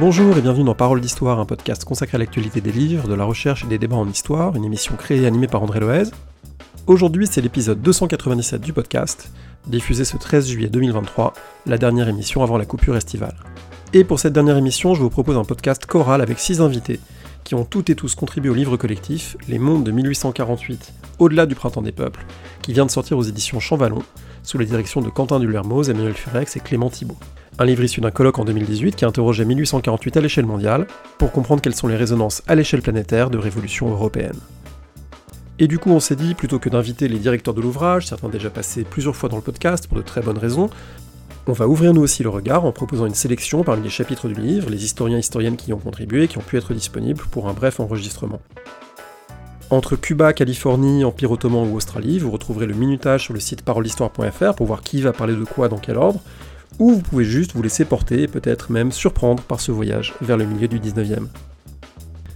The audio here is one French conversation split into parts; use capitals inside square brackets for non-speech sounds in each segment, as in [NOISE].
Bonjour et bienvenue dans Parole d'Histoire, un podcast consacré à l'actualité des livres, de la recherche et des débats en histoire, une émission créée et animée par André Loez. Aujourd'hui, c'est l'épisode 297 du podcast, diffusé ce 13 juillet 2023, la dernière émission avant la coupure estivale. Et pour cette dernière émission, je vous propose un podcast choral avec six invités, qui ont toutes et tous contribué au livre collectif Les Mondes de 1848, au-delà du Printemps des Peuples, qui vient de sortir aux éditions Champvallon, sous la direction de Quentin Dulermoz, Emmanuel Furex et Clément Thibault. Un livre issu d'un colloque en 2018 qui interrogeait 1848 à l'échelle mondiale, pour comprendre quelles sont les résonances à l'échelle planétaire de révolution européenne. Et du coup, on s'est dit, plutôt que d'inviter les directeurs de l'ouvrage, certains déjà passés plusieurs fois dans le podcast pour de très bonnes raisons, on va ouvrir nous aussi le regard en proposant une sélection parmi les chapitres du livre, les historiens et historiennes qui y ont contribué et qui ont pu être disponibles pour un bref enregistrement. Entre Cuba, Californie, Empire ottoman ou Australie, vous retrouverez le minutage sur le site parolehistoire.fr pour voir qui va parler de quoi dans quel ordre, ou vous pouvez juste vous laisser porter et peut-être même surprendre par ce voyage vers le milieu du 19e.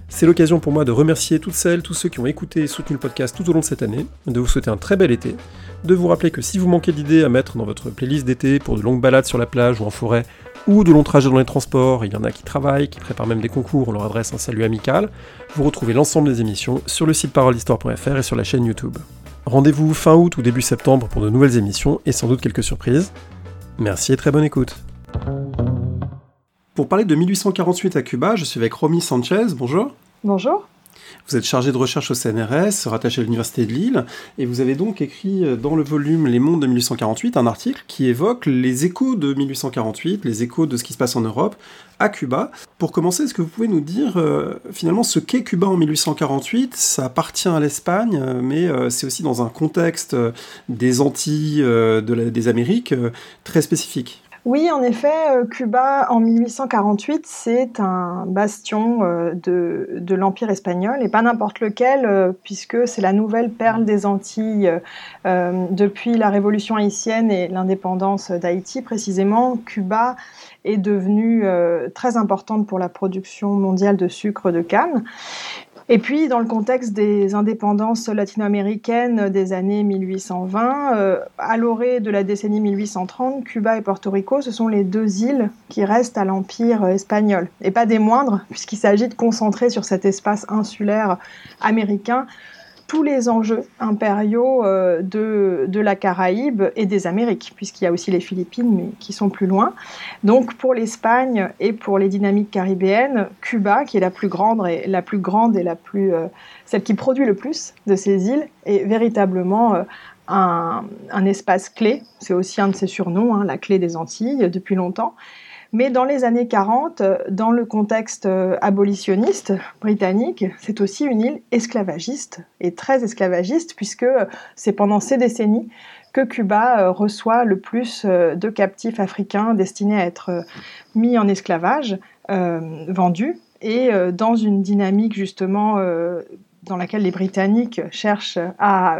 C'est l'occasion pour moi de remercier toutes celles, tous ceux qui ont écouté et soutenu le podcast tout au long de cette année, de vous souhaiter un très bel été, de vous rappeler que si vous manquez d'idées à mettre dans votre playlist d'été pour de longues balades sur la plage ou en forêt, ou de longs trajets dans les transports, il y en a qui travaillent, qui préparent même des concours, on leur adresse un salut amical, vous retrouvez l'ensemble des émissions sur le site parolehistoire.fr et sur la chaîne YouTube. Rendez-vous fin août ou début septembre pour de nouvelles émissions et sans doute quelques surprises. Merci et très bonne écoute. Pour parler de 1848 à Cuba, je suis avec Romy Sanchez, bonjour. Bonjour. Vous êtes chargé de recherche au CNRS, rattaché à l'Université de Lille, et vous avez donc écrit euh, dans le volume Les Mondes de 1848 un article qui évoque les échos de 1848, les échos de ce qui se passe en Europe, à Cuba. Pour commencer, est-ce que vous pouvez nous dire euh, finalement ce qu'est Cuba en 1848 Ça appartient à l'Espagne, euh, mais c'est aussi dans un contexte des Antilles, des Amériques, très spécifique. Oui, en effet, euh, Cuba en 1848, c'est un bastion euh, de, l'Empire espagnol, et pas n'importe lequel, euh, puisque c'est la nouvelle perle des Antilles depuis la Révolution haïtienne et l'indépendance d'Haïti. Précisément, Cuba est devenue très importante pour la production mondiale de sucre de canne. Et puis, dans le contexte des indépendances latino-américaines des années 1820, euh, à l'orée de la décennie 1830, Cuba et Porto Rico, ce sont les deux îles qui restent à l'Empire espagnol. Et pas des moindres, puisqu'il s'agit de concentrer sur cet espace insulaire américain tous les enjeux impériaux euh, de, de, la Caraïbe et des Amériques, puisqu'il y a aussi les Philippines, mais qui sont plus loin. Donc pour l'Espagne et pour les dynamiques caribéennes, Cuba, qui est la plus grande et la plus grande et la plus euh, celle qui produit le plus de ces îles, est véritablement euh, un, un, espace clé. C'est aussi un de ses surnoms, hein, la clé des Antilles, depuis longtemps. Mais dans les années 40, dans le contexte euh, abolitionniste britannique, c'est aussi une île esclavagiste et très esclavagiste puisque c'est pendant ces décennies que Cuba euh, reçoit le plus euh, de captifs africains destinés à être mis en esclavage, vendus, et dans une dynamique justement dans laquelle les Britanniques cherchent à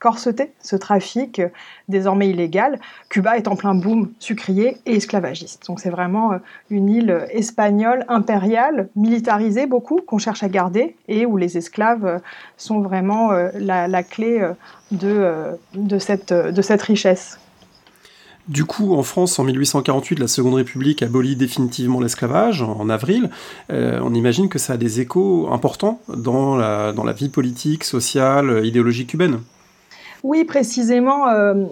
corseter ce trafic désormais illégal. Cuba est en plein boom sucrier et esclavagiste. Donc c'est vraiment euh, une île espagnole impériale, militarisée beaucoup, qu'on cherche à garder et où les esclaves euh, sont vraiment euh, la, clé de, cette, richesse. Du coup, en France, en 1848, la Seconde République abolit définitivement l'esclavage, en, avril. on imagine que ça a des échos importants dans la vie politique, sociale, idéologique cubaine. Oui, précisément. Euh,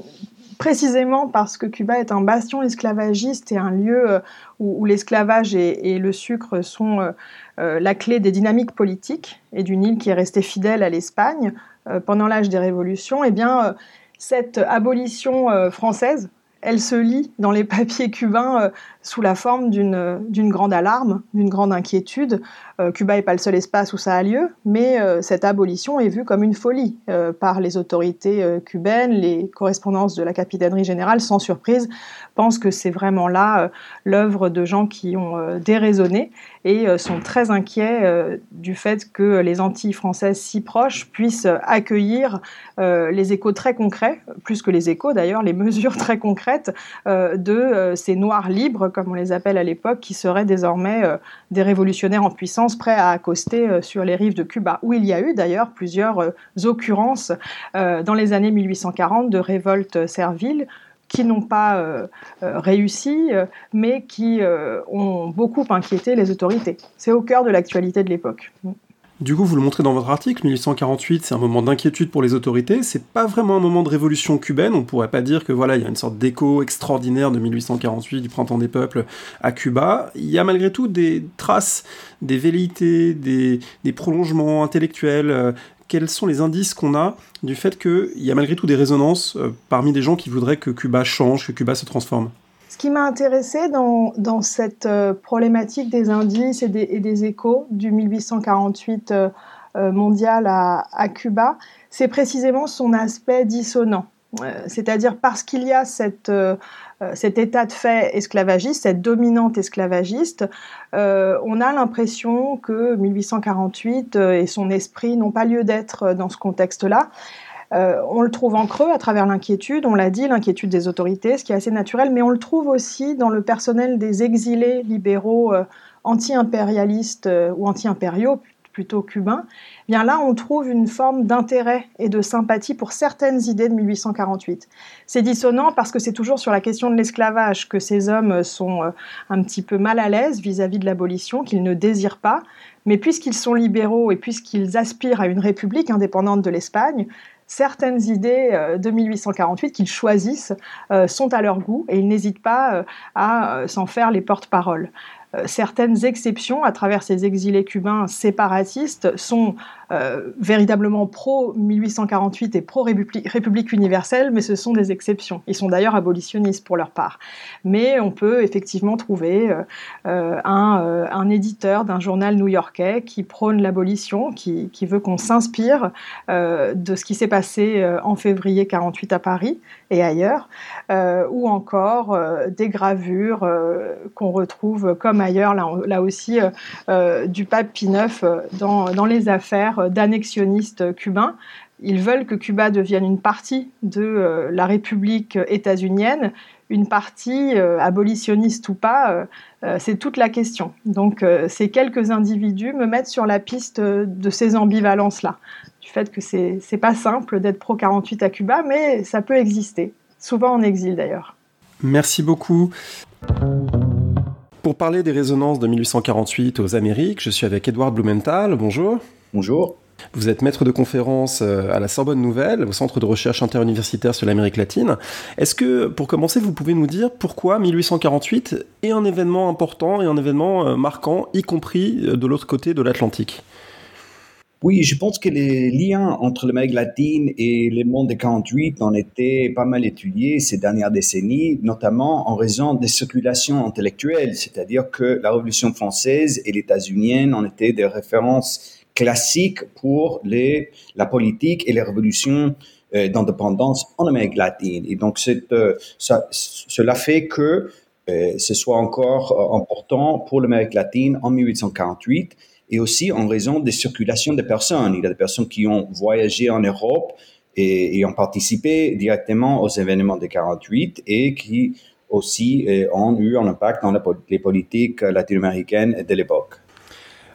précisément parce que Cuba est un bastion esclavagiste et un lieu euh, où, l'esclavage et, le sucre sont euh, la clé des dynamiques politiques et d'une île qui est restée fidèle à l'Espagne pendant l'âge des révolutions, eh bien, cette abolition française elle se lit dans les papiers cubains sous la forme d'une grande alarme, d'une grande inquiétude. Euh, Cuba n'est pas le seul espace où ça a lieu, mais euh, cette abolition est vue comme une folie par les autorités cubaines. Les correspondances de la capitainerie générale, sans surprise, pensent que c'est vraiment là l'œuvre de gens qui ont déraisonné et sont très inquiets du fait que les Antilles françaises si proches puissent accueillir les échos très concrets, plus que les échos d'ailleurs, les [LAUGHS] mesures très concrètes euh, de euh, ces Noirs libres, comme on les appelle à l'époque, qui seraient désormais euh, des révolutionnaires en puissance prêts à accoster sur les rives de Cuba, où il y a eu d'ailleurs plusieurs occurrences dans les années 1840 de révoltes serviles qui n'ont pas réussi, mais qui ont beaucoup inquiété les autorités. C'est au cœur de l'actualité de l'époque. Du coup, vous le montrez dans votre article, 1848, c'est un moment d'inquiétude pour les autorités. C'est pas vraiment un moment de révolution cubaine. On pourrait pas dire que voilà, il y a une sorte d'écho extraordinaire de 1848, du printemps des peuples à Cuba. Il y a malgré tout des traces, des velléités, des, prolongements intellectuels. Euh, quels sont les indices qu'on a du fait qu'il y a malgré tout des résonances euh, parmi des gens qui voudraient que Cuba change, que Cuba se transforme? Ce qui m'a intéressé dans, cette euh, problématique des indices et des, échos du 1848 euh, euh, mondial à, à Cuba, c'est précisément son aspect dissonant. C'est-à-dire parce qu'il y a cette, cet état de fait esclavagiste, cette dominante esclavagiste, on a l'impression que 1848 et son esprit n'ont pas lieu d'être dans ce contexte-là. Euh, on le trouve en creux à travers l'inquiétude, on l'a dit, l'inquiétude des autorités, ce qui est assez naturel, mais on le trouve aussi dans le personnel des exilés libéraux euh, anti-impérialistes euh, ou anti-impériaux, plutôt cubains. Eh bien là, on trouve une forme d'intérêt et de sympathie pour certaines idées de 1848. C'est dissonant parce que c'est toujours sur la question de l'esclavage que ces hommes sont un petit peu mal à l'aise vis-à-vis de l'abolition, qu'ils ne désirent pas. Mais puisqu'ils sont libéraux et puisqu'ils aspirent à une république indépendante de l'Espagne, certaines idées euh, de 1848 qu'ils choisissent euh, sont à leur goût et ils n'hésitent pas euh, à s'en faire les porte-paroles. Certaines exceptions à travers ces exilés cubains séparatistes sont euh, véritablement pro-1848 et pro-République universelle, mais ce sont des exceptions. Ils sont d'ailleurs abolitionnistes pour leur part. Mais on peut effectivement trouver euh, un, éditeur d'un journal new-yorkais qui prône l'abolition, qui, veut qu'on s'inspire de ce qui s'est passé en février 48 à Paris et ailleurs, ou encore des gravures qu'on retrouve comme ailleurs, là, aussi, euh, euh, du pape Pie IX euh, dans, les affaires d'annexionnistes cubains. Ils veulent que Cuba devienne une partie de la République états-unienne, une partie abolitionniste ou pas, c'est toute la question. Donc ces quelques individus me mettent sur la piste de ces ambivalences-là, du fait que c'est pas simple d'être pro-48 à Cuba, mais ça peut exister, souvent en exil d'ailleurs. Merci beaucoup. Pour parler des résonances de 1848 aux Amériques, je suis avec Edouard Blumenthal. Bonjour. Bonjour. Vous êtes maître de conférence euh, à la Sorbonne Nouvelle, au Centre de recherche interuniversitaire sur l'Amérique latine. Est-ce que, pour commencer, vous pouvez nous dire pourquoi 1848 est un événement important et un événement euh, marquant, y compris euh, de l'autre côté de l'Atlantique? Oui, je pense que les liens entre l'Amérique latine et le monde des 48 ont été pas mal étudiés ces dernières décennies, notamment en raison des circulations intellectuelles, c'est-à-dire que la Révolution française et l'états-unienne ont été des références classiques pour les, la politique et les révolutions euh, d'indépendance en Amérique latine. Et donc, euh, cela fait que euh, ce soit encore important pour l'Amérique latine en 1848 et aussi en raison des circulations des personnes. Il y a des personnes qui ont voyagé en Europe et, ont participé directement aux événements de 48 et qui aussi ont eu un impact dans les politiques latino-américaines de l'époque.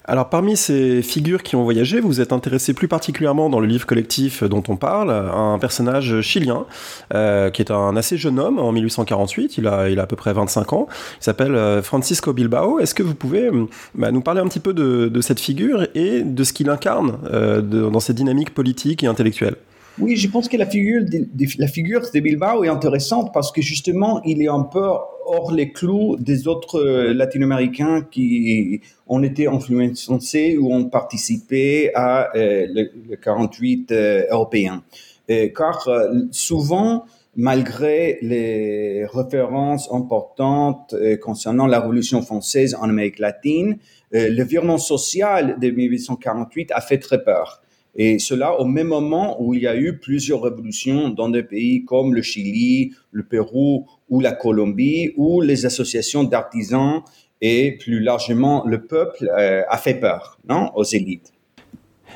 Alors parmi ces figures qui ont voyagé, vous êtes intéressé plus particulièrement dans le livre collectif dont on parle, un personnage chilien, euh, qui est un assez jeune homme en 1848, il a, il a à peu près 25 ans, il s'appelle euh, Francisco Bilbao. Est-ce que vous pouvez euh, bah, nous parler un petit peu de, cette figure et de ce qu'il incarne dans ses dynamiques politiques et intellectuelles oui, je pense que la figure de, Bilbao est intéressante parce que justement, il est un peu hors les clous des autres euh, latino-américains qui ont été influencés ou ont participé à euh, le, 48 euh, européen. car souvent, malgré les références importantes concernant la Révolution française en Amérique latine, le virement social de 1848 a fait très peur. Et cela au même moment où il y a eu plusieurs révolutions dans des pays comme le Chili, le Pérou ou la Colombie, où les associations d'artisans et plus largement le peuple euh, a fait peur non, aux élites.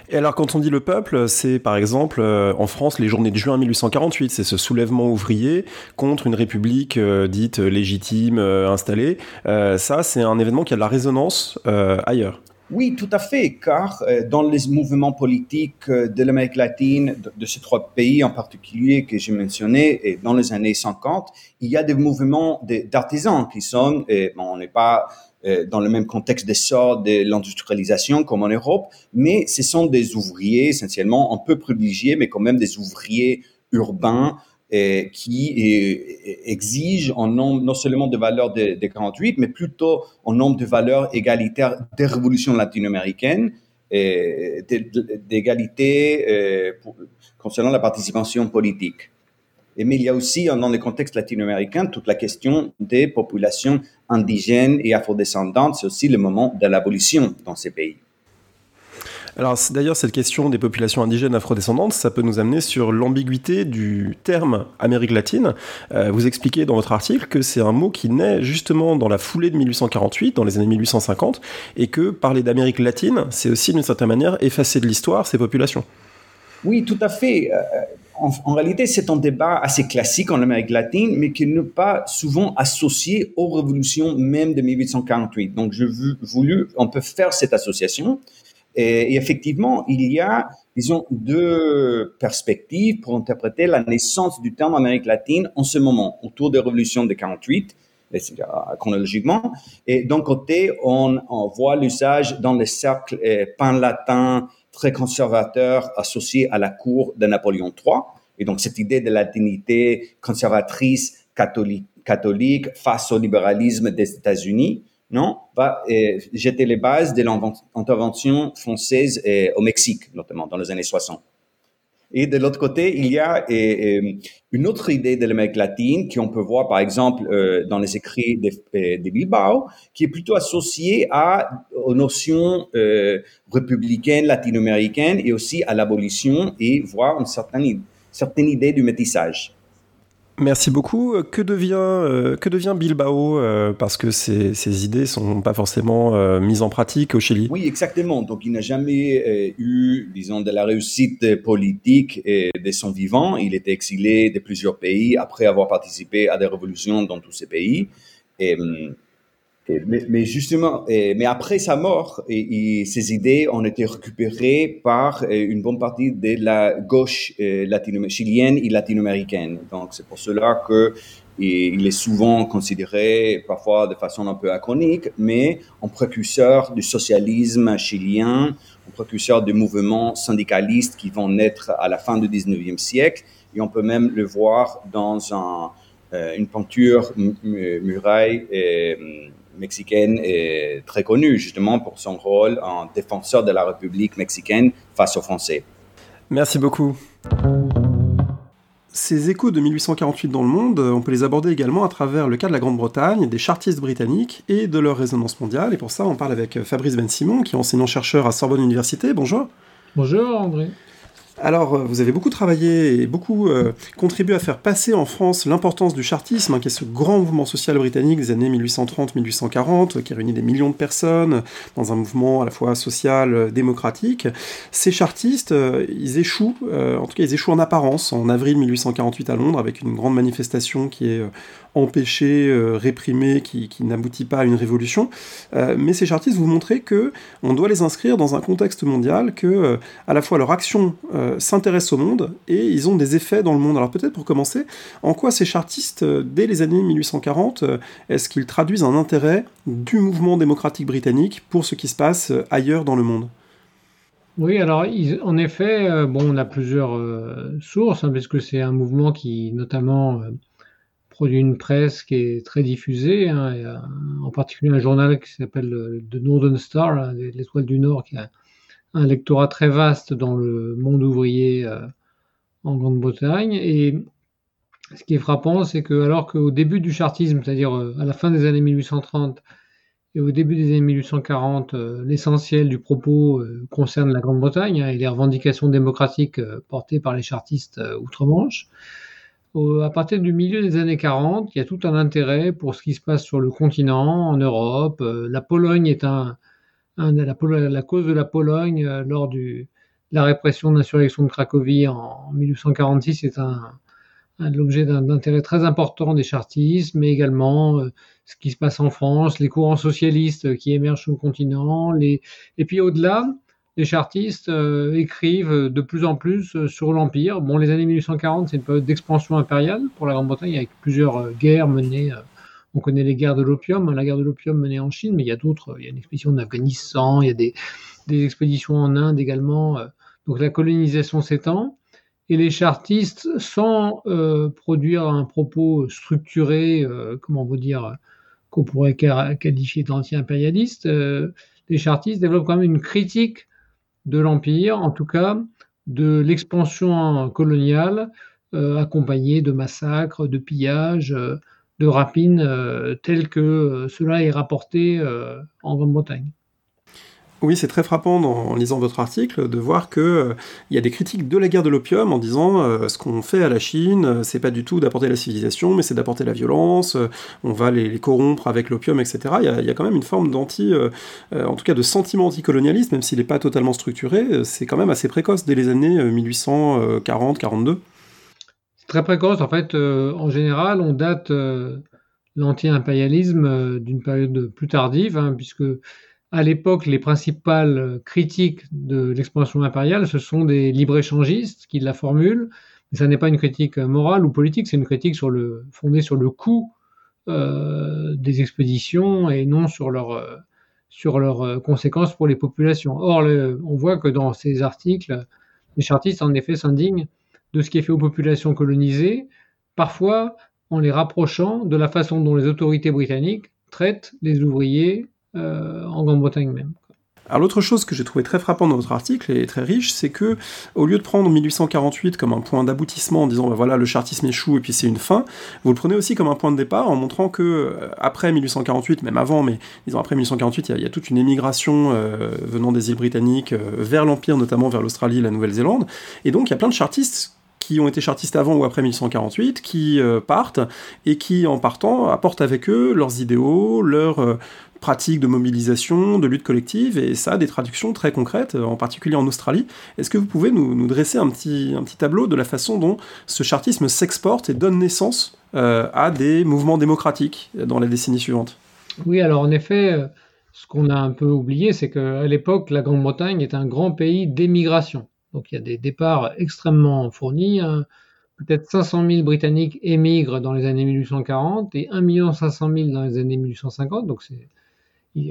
Et alors quand on dit le peuple, c'est par exemple euh, en France les journées de juin 1848, c'est ce soulèvement ouvrier contre une république euh, dite légitime installée. ça, c'est un événement qui a de la résonance ailleurs. Oui, tout à fait, car euh, dans les mouvements politiques euh, de l'Amérique latine, de, ces trois pays en particulier que j'ai mentionnés, et dans les années 50, il y a des mouvements d'artisans qui sont, et bon, on n'est pas euh, dans le même contexte d'essor de l'industrialisation comme en Europe, mais ce sont des ouvriers essentiellement un peu privilégiés, mais quand même des ouvriers urbains qui exige en nombre non seulement de valeurs de, 48, mais plutôt en nombre de valeurs égalitaires des révolutions latino-américaines, d'égalité euh, concernant la participation politique. Mais il y a aussi, dans le contexte latino-américain, toute la question des populations indigènes et afrodescendantes. C'est aussi le moment de l'abolition dans ces pays. Alors d'ailleurs, cette question des populations indigènes afrodescendantes, ça peut nous amener sur l'ambiguïté du terme Amérique latine. Euh, vous expliquez dans votre article que c'est un mot qui naît justement dans la foulée de 1848, dans les années 1850, et que parler d'Amérique latine, c'est aussi d'une certaine manière effacer de l'histoire ces populations. Oui, tout à fait. Euh, en, en, réalité, c'est un débat assez classique en Amérique latine, mais qui n'est pas souvent associé aux révolutions même de 1848. Donc, je voulu, on peut faire cette association. Et, effectivement, il y a, disons, deux perspectives pour interpréter la naissance du terme Amérique latine en ce moment, autour de la révolution de 48, chronologiquement. Et d'un côté, on, voit l'usage dans les cercles euh, pan-latins très conservateurs associés à la cour de Napoléon III. Et donc, cette idée de latinité conservatrice catholique face au libéralisme des États-Unis non, euh, jeter les bases de l'intervention française euh, au Mexique, notamment dans les années 60. Et de l'autre côté, il y a euh, une autre idée de l'Amérique latine qu'on peut voir, par exemple, dans les écrits de, Bilbao, qui est plutôt associée à, aux notions républicaines latino-américaines et aussi à l'abolition et voir une certaine, certaine idée du métissage. Merci beaucoup. Que devient, euh, que devient Bilbao euh, Parce que ces, ces idées sont pas forcément euh, mises en pratique au Chili? Oui, exactement. Donc, il n'a jamais eu, disons, de la réussite politique de son vivant. Il était exilé de plusieurs pays après avoir participé à des révolutions dans tous ces pays. Et, hum, mais, justement, mais après sa mort, et, ses idées ont été récupérées par euh, une bonne partie de la gauche euh, chilienne et latino-américaine. Donc c'est pour cela que il est souvent considéré, parfois de façon un peu acronique, mais un précurseur du socialisme chilien, un précurseur des mouvements syndicalistes qui vont naître à la fin du 19e siècle. Et on peut même le voir dans un, euh, une peinture muraille. Mexicaine est très connue justement pour son rôle en défenseur de la République mexicaine face aux Français. Merci beaucoup. Ces échos de 1848 dans le monde, on peut les aborder également à travers le cas de la Grande-Bretagne, des chartistes britanniques et de leur résonance mondiale. Et pour ça, on parle avec Fabrice Ben Simon, qui est enseignant-chercheur à Sorbonne Université. Bonjour. Bonjour André. Alors, euh, vous avez beaucoup travaillé et beaucoup euh, contribué à faire passer en France l'importance du chartisme, hein, qui est ce grand mouvement social britannique des années 1830-1840, qui réunit des millions de personnes dans un mouvement à la fois social, euh, démocratique. Ces chartistes, ils échouent, en tout cas ils échouent en apparence, en avril 1848 à Londres, avec une grande manifestation qui est empêché, euh, réprimé, qui, n'aboutit pas à une révolution. Euh, mais ces chartistes vous montrez que on doit les inscrire dans un contexte mondial, que euh, à la fois leur action s'intéresse au monde et ils ont des effets dans le monde. Alors peut-être pour commencer, en quoi ces chartistes, dès les années 1840, est-ce qu'ils traduisent un intérêt du mouvement démocratique britannique pour ce qui se passe ailleurs dans le monde? Oui, alors en effet, bon, on a plusieurs sources, hein, puisque c'est un mouvement qui, notamment, produit une presse qui est très diffusée, hein, en particulier un journal qui s'appelle euh, The Northern Star, hein, l'étoile du Nord, qui a un lectorat très vaste dans le monde ouvrier euh, en Grande-Bretagne. Et ce qui est frappant, c'est que alors qu'au début du chartisme, c'est-à-dire euh, à la fin des années 1830 et au début des années 1840, l'essentiel du propos concerne la Grande-Bretagne hein, et les revendications démocratiques portées par les chartistes outre-Manche à partir du milieu des années 40, il y a tout un intérêt pour ce qui se passe sur le continent, en Europe. Euh, la Pologne est un, la, cause de la Pologne euh, lors de la répression de l'insurrection de Cracovie en, 1846 est un, l'objet d'un intérêt très important des chartistes, mais également ce qui se passe en France, les courants socialistes qui émergent sur le continent, et puis au-delà, les chartistes écrivent de plus en plus sur l'Empire. Bon, les années 1840, c'est une période d'expansion impériale pour la Grande-Bretagne, avec plusieurs guerres menées on connaît les guerres de l'opium, hein, la guerre de l'opium menée en Chine, mais il y a d'autres. Il y a une expédition en Afghanistan, il y a des, expéditions en Inde également. Euh. donc la colonisation s'étend. Et les chartistes, sans euh, produire un propos structuré, euh, comment vous dire, qu'on pourrait qualifier d'anti-impérialiste, les chartistes développent quand même une critique de l'Empire, en tout cas de l'expansion coloniale, accompagnée de massacres, de pillages, de rapines euh, tel que euh, cela est rapporté euh, en Grande-Bretagne. Oui, c'est très frappant en lisant votre article de voir que il y a des critiques de la guerre de l'opium en disant ce qu'on fait à la Chine, c'est pas du tout d'apporter la civilisation, mais c'est d'apporter la violence. on va les, corrompre avec l'opium, etc. Il y, a, quand même une forme d'anti, en tout cas de sentiment anticolonialiste, même s'il n'est pas totalement structuré. C'est quand même assez précoce dès les années 1840-42. Très précoce, en fait, euh, en général, on date euh, l'anti-impérialisme euh, d'une période plus tardive, hein, puisque à l'époque, les principales critiques de l'expansion impériale, ce sont des libre-échangistes qui la formulent. Mais ça n'est pas une critique morale ou politique, c'est une critique fondée sur le coût des expéditions et non sur leur sur leurs conséquences pour les populations. Or, on voit que dans ces articles, les chartistes, en effet, s'indignent de ce qui est fait aux populations colonisées, parfois en les rapprochant de la façon dont les autorités britanniques traitent les ouvriers euh, en Grande-Bretagne même. Alors l'autre chose que j'ai trouvé très frappant dans votre article et très riche, c'est que au lieu de prendre 1848 comme un point d'aboutissement en disant bah voilà le chartisme échoue et puis c'est une fin, vous le prenez aussi comme un point de départ en montrant que euh, après 1848, même avant, mais disons après 1848, il y, a toute une émigration euh, venant des îles britanniques vers l'empire, notamment vers l'Australie, et la Nouvelle-Zélande, et donc il y a plein de chartistes qui ont été chartistes avant ou après 1148, qui euh, partent et qui, en partant, apportent avec eux leurs idéaux, leurs euh, pratiques de mobilisation, de lutte collective, et ça a des traductions très concrètes, euh, en particulier en Australie. Est-ce que vous pouvez nous, dresser un petit, un petit tableau de la façon dont ce chartisme s'exporte et donne naissance à des mouvements démocratiques dans les décennies suivantes Oui, alors en effet, ce qu'on a un peu oublié, c'est qu'à l'époque, la Grande-Bretagne est un grand pays d'émigration. Donc il y a des départs extrêmement fournis. Hein. Peut-être 500 000 Britanniques émigrent dans les années 1840 et 1 500 000 dans les années 1850. Donc c'est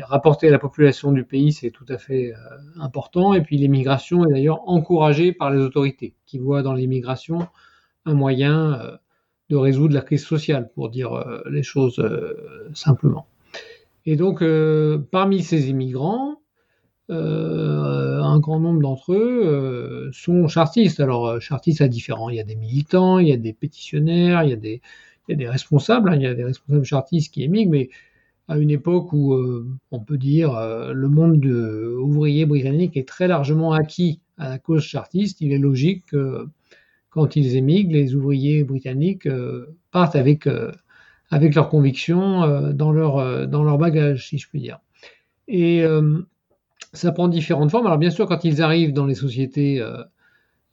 rapporté à la population du pays, c'est tout à fait euh, important. Et puis l'émigration est d'ailleurs encouragée par les autorités, qui voient dans l'émigration un moyen euh, de résoudre la crise sociale, pour dire euh, les choses simplement. Et donc, parmi ces immigrants, un grand nombre d'entre eux sont chartistes. Alors, chartistes à différents. Il y a des militants, il y a des pétitionnaires, il y a des, il y a des responsables, hein, il y a des responsables chartistes qui émigrent, mais à une époque où on peut dire le monde de, ouvrier britannique est très largement acquis à la cause chartiste, il est logique que quand ils émigrent, les ouvriers britanniques partent avec, avec leurs convictions dans, leur, dans leur bagage, si je puis dire. Et ça prend différentes formes. Alors bien sûr, quand ils arrivent dans les sociétés euh, euh,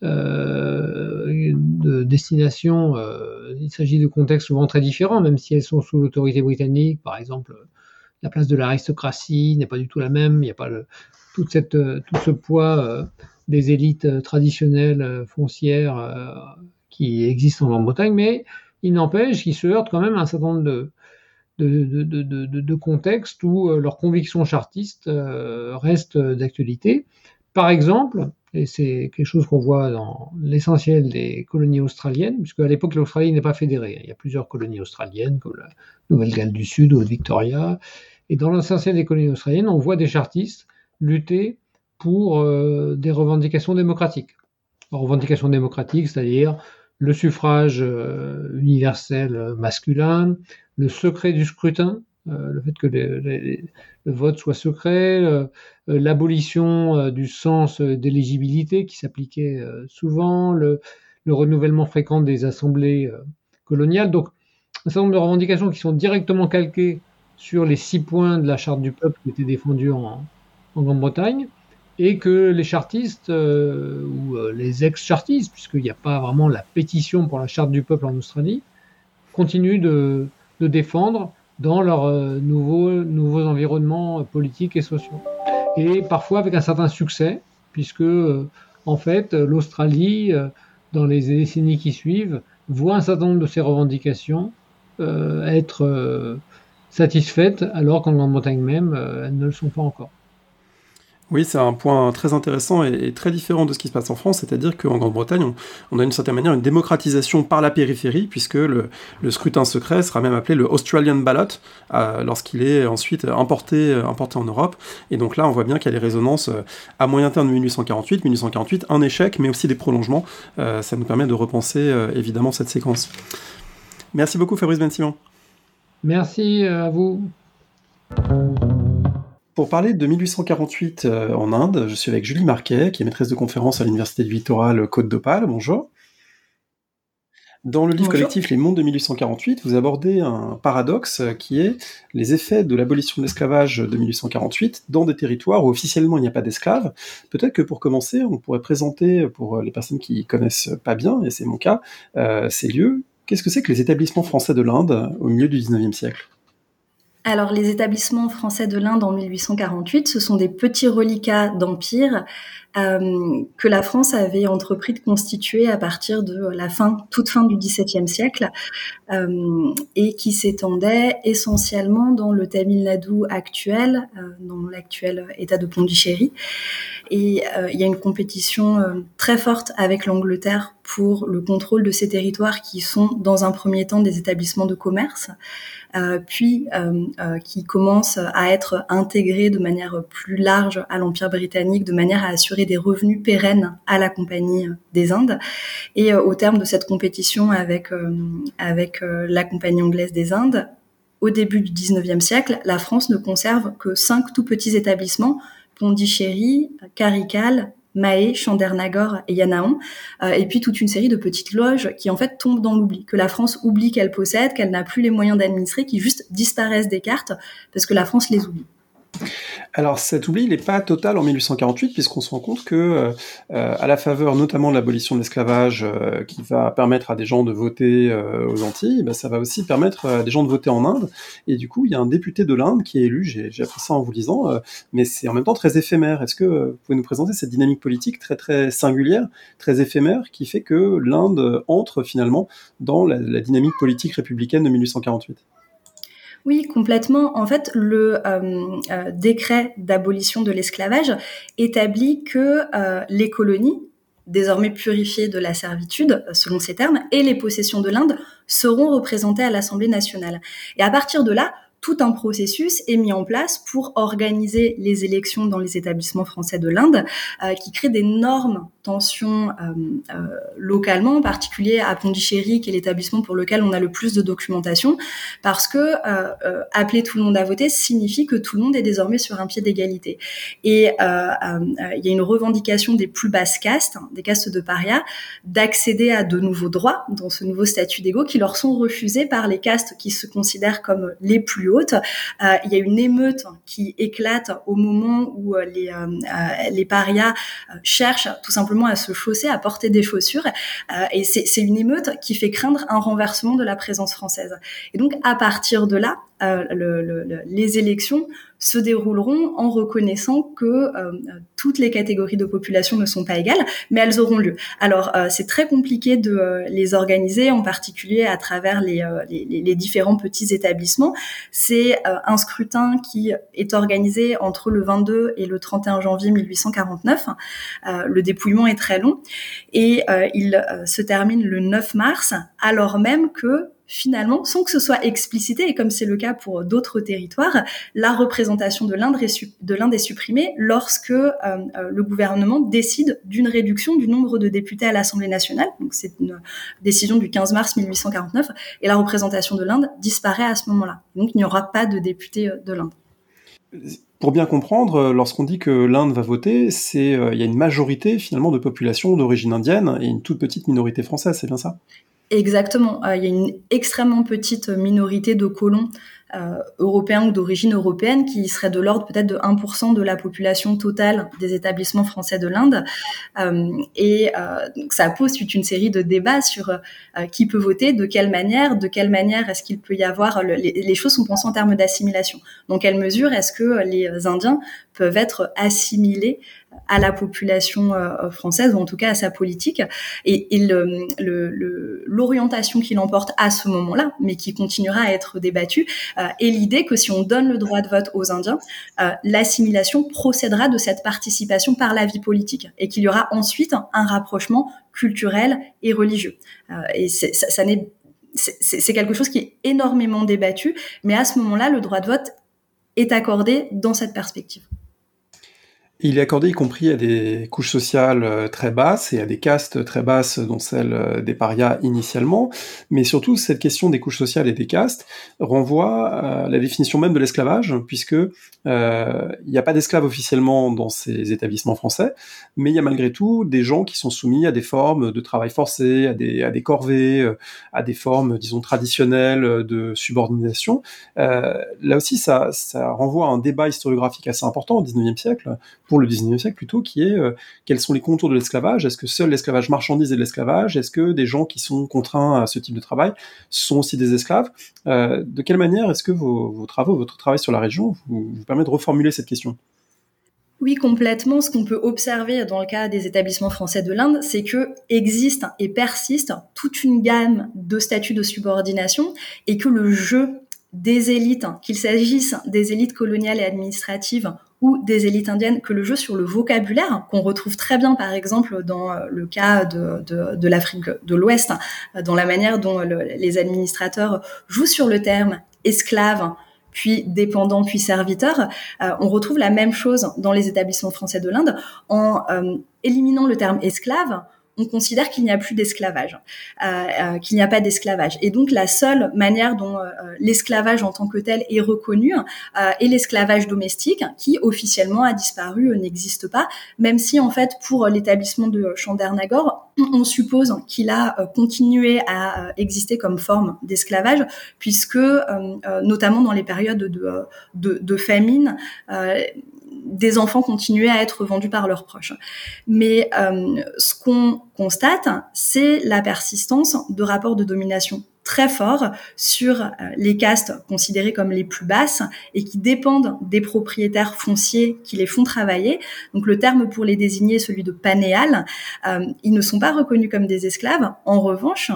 de destination, euh, il s'agit de contextes souvent très différents, même si elles sont sous l'autorité britannique. Par exemple, la place de l'aristocratie n'est pas du tout la même. Il n'y a pas le, cette, tout ce poids des élites traditionnelles foncières qui existent en Grande-Bretagne, mais il n'empêche qu'ils se heurtent quand même à un certain nombre de, de, contextes où euh, leurs convictions chartistes euh, restent d'actualité. Par exemple, et c'est quelque chose qu'on voit dans l'essentiel des colonies australiennes, puisque à l'époque l'Australie n'est pas fédérée. Il y a plusieurs colonies australiennes, comme la Nouvelle-Galles du Sud ou le Victoria. Et dans l'essentiel des colonies australiennes, on voit des chartistes lutter pour euh, des revendications démocratiques. Revendications démocratiques, c'est-à-dire le suffrage universel masculin, le secret du scrutin, euh, le fait que le vote soit secret, euh, euh, l'abolition du sens d'éligibilité qui s'appliquait souvent, le, renouvellement fréquent des assemblées coloniales. Donc, un certain nombre de revendications qui sont directement calquées sur les six points de la charte du peuple qui étaient défendus en, Grande-Bretagne, et que les chartistes ou les ex-chartistes, puisqu'il n'y a pas vraiment la pétition pour la charte du peuple en Australie, continuent de défendre dans leurs nouveaux, nouveaux environnements politiques et sociaux. Et parfois avec un certain succès, puisque en fait l'Australie, dans les décennies qui suivent, voit un certain nombre de ses revendications être satisfaites, alors qu'en Grande-Bretagne même, elles ne le sont pas encore. Oui, c'est un point très intéressant et, très différent de ce qui se passe en France, c'est-à-dire qu'en Grande-Bretagne, on, a d'une certaine manière une démocratisation par la périphérie, puisque le, scrutin secret sera même appelé le Australian Ballot euh, lorsqu'il est ensuite importé, euh, importé en Europe. Et donc là, on voit bien qu'il y a des résonances euh, à moyen terme de 1848, 1848, un échec, mais aussi des prolongements. ça nous permet de repenser évidemment cette séquence. Merci beaucoup Fabrice ben Merci à vous. Pour parler de 1848 euh, en Inde, je suis avec Julie Marquet, qui est maîtresse de conférence à l'Université du Littoral Côte d'Opale. Bonjour. Dans le livre collectif Les Mondes de 1848, vous abordez un paradoxe qui est les effets de l'abolition de l'esclavage de 1848 dans des territoires où officiellement il n'y a pas d'esclaves. Peut-être que pour commencer, on pourrait présenter pour les personnes qui connaissent pas bien, et c'est mon cas, euh, ces lieux. Qu'est-ce que c'est que les établissements français de l'Inde au milieu du 19e siècle? Alors, les établissements français de l'Inde en 1848, ce sont des petits reliquats d'empire euh, que la France avait entrepris de constituer à partir de la fin, toute fin du XVIIe siècle, euh, et qui s'étendaient essentiellement dans le Tamil Nadu actuel, euh, dans l'actuel État de Pondichéry. Et il y a une compétition très forte avec l'Angleterre pour le contrôle de ces territoires qui sont dans un premier temps des établissements de commerce. Euh, puis euh, euh, qui commence à être intégré de manière plus large à l'Empire britannique, de manière à assurer des revenus pérennes à la Compagnie des Indes. Et au terme de cette compétition avec, avec la Compagnie anglaise des Indes, au début du 19e siècle, la France ne conserve que cinq tout petits établissements, Pondichéry, Carical, Mahé, Chandernagor et Yanaon, euh, et puis toute une série de petites loges qui en fait tombent dans l'oubli, que la France oublie qu'elle possède, qu'elle n'a plus les moyens d'administrer, qui juste disparaissent des cartes parce que la France les oublie. Alors cet oubli, n'est pas total en 1848, puisqu'on se rend compte que, euh, euh, à la faveur notamment de l'abolition de l'esclavage, euh, qui va permettre à des gens de voter aux Antilles, bah, ça va aussi permettre à des gens de voter en Inde. Et du coup, il y a un député de l'Inde qui est élu, j'ai appris ça en vous lisant, mais c'est en même temps très éphémère. Est-ce que vous pouvez nous présenter cette dynamique politique très très singulière, très éphémère, qui fait que l'Inde entre finalement dans la dynamique politique républicaine de 1848 oui, complètement. En fait, le euh, euh, décret d'abolition de l'esclavage établit que euh, les colonies, désormais purifiées de la servitude, selon ces termes, et les possessions de l'Inde seront représentées à l'Assemblée nationale. Et à partir de là, tout un processus est mis en place pour organiser les élections dans les établissements français de l'Inde, euh, qui crée d'énormes tensions euh, euh, localement, en particulier à Pondichéry, qui est l'établissement pour lequel on a le plus de documentation, parce que appeler tout le monde à voter signifie que tout le monde est désormais sur un pied d'égalité. Et il y a une revendication des plus basses castes, hein, des castes de paria, d'accéder à de nouveaux droits dans ce nouveau statut d'égaux qui leur sont refusés par les castes qui se considèrent comme les plus euh, il y a une émeute qui éclate au moment où euh, les, euh, les parias cherchent tout simplement à se chausser, à porter des chaussures. et c'est une émeute qui fait craindre un renversement de la présence française. Et donc, à partir de là, les élections se dérouleront en reconnaissant que euh, toutes les catégories de population ne sont pas égales, mais elles auront lieu. Alors euh, c'est très compliqué de euh, les organiser, en particulier à travers les, les, les différents petits établissements. C'est un scrutin qui est organisé entre le 22 et le 31 janvier 1849. le dépouillement est très long et il se termine le 9 mars, alors même que finalement, sans que ce soit explicité, et comme c'est le cas pour d'autres territoires, la représentation de l'Inde est, supprimée lorsque euh, euh, le gouvernement décide d'une réduction du nombre de députés à l'Assemblée nationale. Donc c'est une décision du 15 mars 1849, et la représentation de l'Inde disparaît à ce moment-là. Donc il n'y aura pas de députés euh, de l'Inde. Pour bien comprendre, lorsqu'on dit que l'Inde va voter, c'est il y a une majorité finalement de population d'origine indienne et une toute petite minorité française, c'est bien ça? Exactement. Euh, il y a une extrêmement petite minorité de colons euh, européens ou d'origine européenne qui serait de l'ordre peut-être de 1% de la population totale des établissements français de l'Inde. Euh, et donc ça pose toute une série de débats sur qui peut voter, de quelle manière, de quelle manière est-ce qu'il peut y avoir... les, choses sont pensées en termes d'assimilation. Dans quelle mesure est-ce que les Indiens peuvent être assimilés à la population euh, française ou en tout cas à sa politique et, et l'orientation le, qu'il emporte à ce moment-là, mais qui continuera à être débattue, euh, est l'idée que si on donne le droit de vote aux Indiens, euh, l'assimilation procédera de cette participation par la vie politique et qu'il y aura ensuite un rapprochement culturel et religieux. Euh, et ça, ça n'est c'est quelque chose qui est énormément débattu, mais à ce moment-là, le droit de vote est accordé dans cette perspective. Il est accordé y compris à des couches sociales euh, très basses et à des castes très basses, dont celle euh, des parias initialement, mais surtout cette question des couches sociales et des castes renvoie à la définition même de l'esclavage, puisque euh, il n'y a pas d'esclaves officiellement dans ces établissements français, mais il y a malgré tout des gens qui sont soumis à des formes de travail forcé, à des, corvées, à des formes, disons, traditionnelles de subordination. Euh, là aussi, ça, ça renvoie à un débat historiographique assez important au XIXe siècle, pour le 19e siècle plutôt, qui est euh, quels sont les contours de l'esclavage? Est-ce que seul l'esclavage marchandise est de l'esclavage? Est-ce que des gens qui sont contraints à ce type de travail sont aussi des esclaves? Euh, De quelle manière est-ce que vos, travaux, votre travail sur la région vous, vous permet de reformuler cette question? Oui, complètement. Ce qu'on peut observer dans le cas des établissements français de l'Inde, c'est que existe et persiste toute une gamme de statuts de subordination et que le jeu des élites, qu'il s'agisse des élites coloniales et administratives ou des élites indiennes que le jeu sur le vocabulaire, qu'on retrouve très bien par exemple dans euh, le cas de, l'Afrique de l'Ouest, dans la manière dont les administrateurs jouent sur le terme esclave, puis dépendant, puis serviteur. Euh, on retrouve la même chose dans les établissements français de l'Inde en euh, éliminant le terme esclave on considère qu'il n'y a plus d'esclavage, euh, euh, qu'il n'y a pas d'esclavage. Et donc la seule manière dont euh, l'esclavage en tant que tel est reconnu est l'esclavage domestique, qui officiellement a disparu, n'existe pas, même si en fait pour l'établissement de Chandernagor, on suppose qu'il a continué à exister comme forme d'esclavage, puisque notamment dans les périodes de, de, de famine, des enfants continuaient à être vendus par leurs proches. Mais euh, ce qu'on constate, c'est la persistance de rapports de domination très forts sur euh, les castes considérées comme les plus basses et qui dépendent des propriétaires fonciers qui les font travailler. Donc le terme pour les désigner est celui de panéal. Euh, ils ne sont pas reconnus comme des esclaves. En revanche,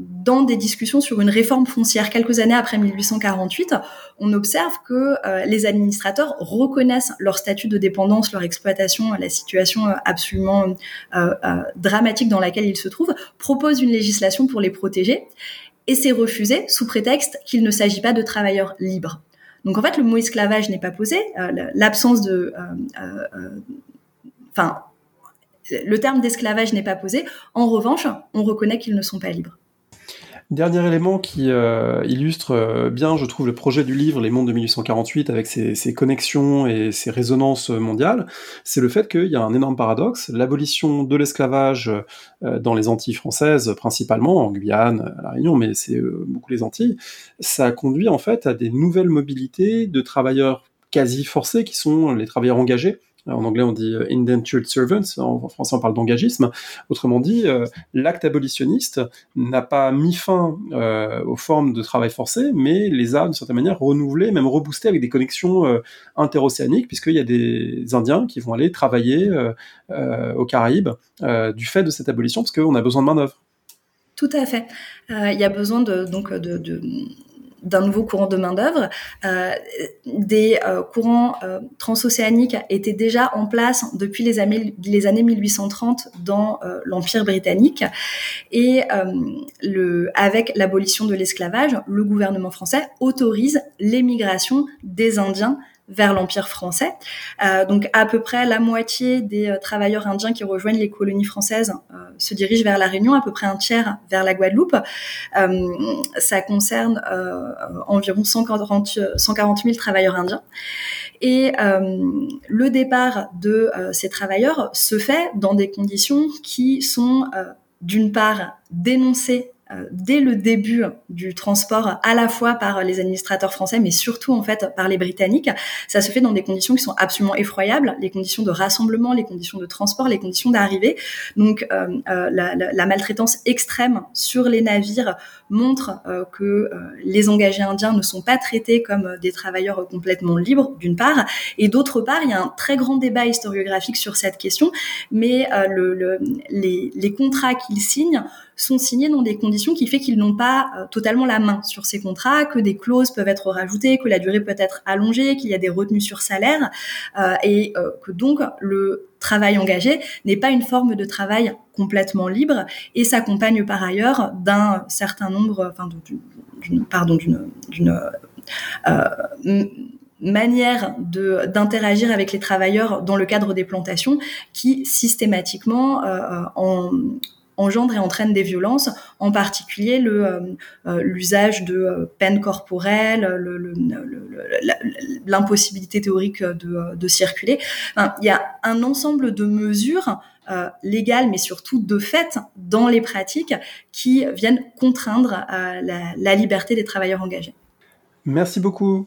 dans des discussions sur une réforme foncière quelques années après 1848, on observe que euh, les administrateurs reconnaissent leur statut de dépendance, leur exploitation, la situation euh, absolument euh, dramatique dans laquelle ils se trouvent, proposent une législation pour les protéger, et c'est refusé sous prétexte qu'il ne s'agit pas de travailleurs libres. Donc en fait, le mot esclavage n'est pas posé, l'absence de... Enfin, le terme d'esclavage n'est pas posé. En revanche, on reconnaît qu'ils ne sont pas libres. Dernier élément qui euh, illustre euh, bien, je trouve, le projet du livre Les mondes de 1848 avec ses, connexions et ses résonances mondiales, c'est le fait qu'il y a un énorme paradoxe. L'abolition de l'esclavage euh, dans les Antilles françaises, principalement en Guyane, à La Réunion, mais c'est beaucoup les Antilles, ça conduit en fait à des nouvelles mobilités de travailleurs quasi forcés qui sont les travailleurs engagés en anglais, on dit euh, indentured servants. En français, on parle d'engagisme. Autrement dit, euh, l'acte abolitionniste n'a pas mis fin euh, aux formes de travail forcé, mais les a, d'une certaine manière, renouvelées, même reboostées avec des connexions interocéaniques, puisqu'il y a des Indiens qui vont aller travailler aux Caraïbes du fait de cette abolition, parce qu'on a besoin de main-d'œuvre. Tout à fait. Il y a besoin de, donc, de d'un nouveau courant de main-d'œuvre. Euh, des euh, courants euh, transocéaniques étaient déjà en place depuis les années, les années 1830 dans euh, l'Empire britannique. Et le, avec l'abolition de l'esclavage, le gouvernement français autorise l'émigration des Indiens vers l'Empire français. Euh, donc à peu près la moitié des euh, travailleurs indiens qui rejoignent les colonies françaises euh, se dirigent vers la Réunion, à peu près un tiers vers la Guadeloupe. ça concerne environ 140, 140 000 travailleurs indiens. Et le départ de ces travailleurs se fait dans des conditions qui sont d'une part dénoncées dès le début du transport, à la fois par les administrateurs français, mais surtout en fait par les Britanniques. Ça se fait dans des conditions qui sont absolument effroyables, les conditions de rassemblement, les conditions de transport, les conditions d'arrivée. Donc euh, euh, la, la, maltraitance extrême sur les navires montre que les engagés indiens ne sont pas traités comme des travailleurs complètement libres, d'une part, et d'autre part, il y a un très grand débat historiographique sur cette question, mais le, le, les, les contrats qu'ils signent sont signés dans des conditions qui fait qu'ils n'ont pas euh, totalement la main sur ces contrats, que des clauses peuvent être rajoutées, que la durée peut être allongée, qu'il y a des retenues sur salaire, euh, et euh, que donc le travail engagé n'est pas une forme de travail complètement libre et s'accompagne par ailleurs d'un certain nombre, pardon, d'une, manière de d'interagir avec les travailleurs dans le cadre des plantations qui systématiquement en engendre et entraîne des violences, en particulier le euh, euh, l'usage de euh, peines corporelles, l'impossibilité théorique de, circuler. Il y a un ensemble de mesures légales, mais surtout de fait dans les pratiques qui viennent contraindre la liberté des travailleurs engagés. Merci beaucoup.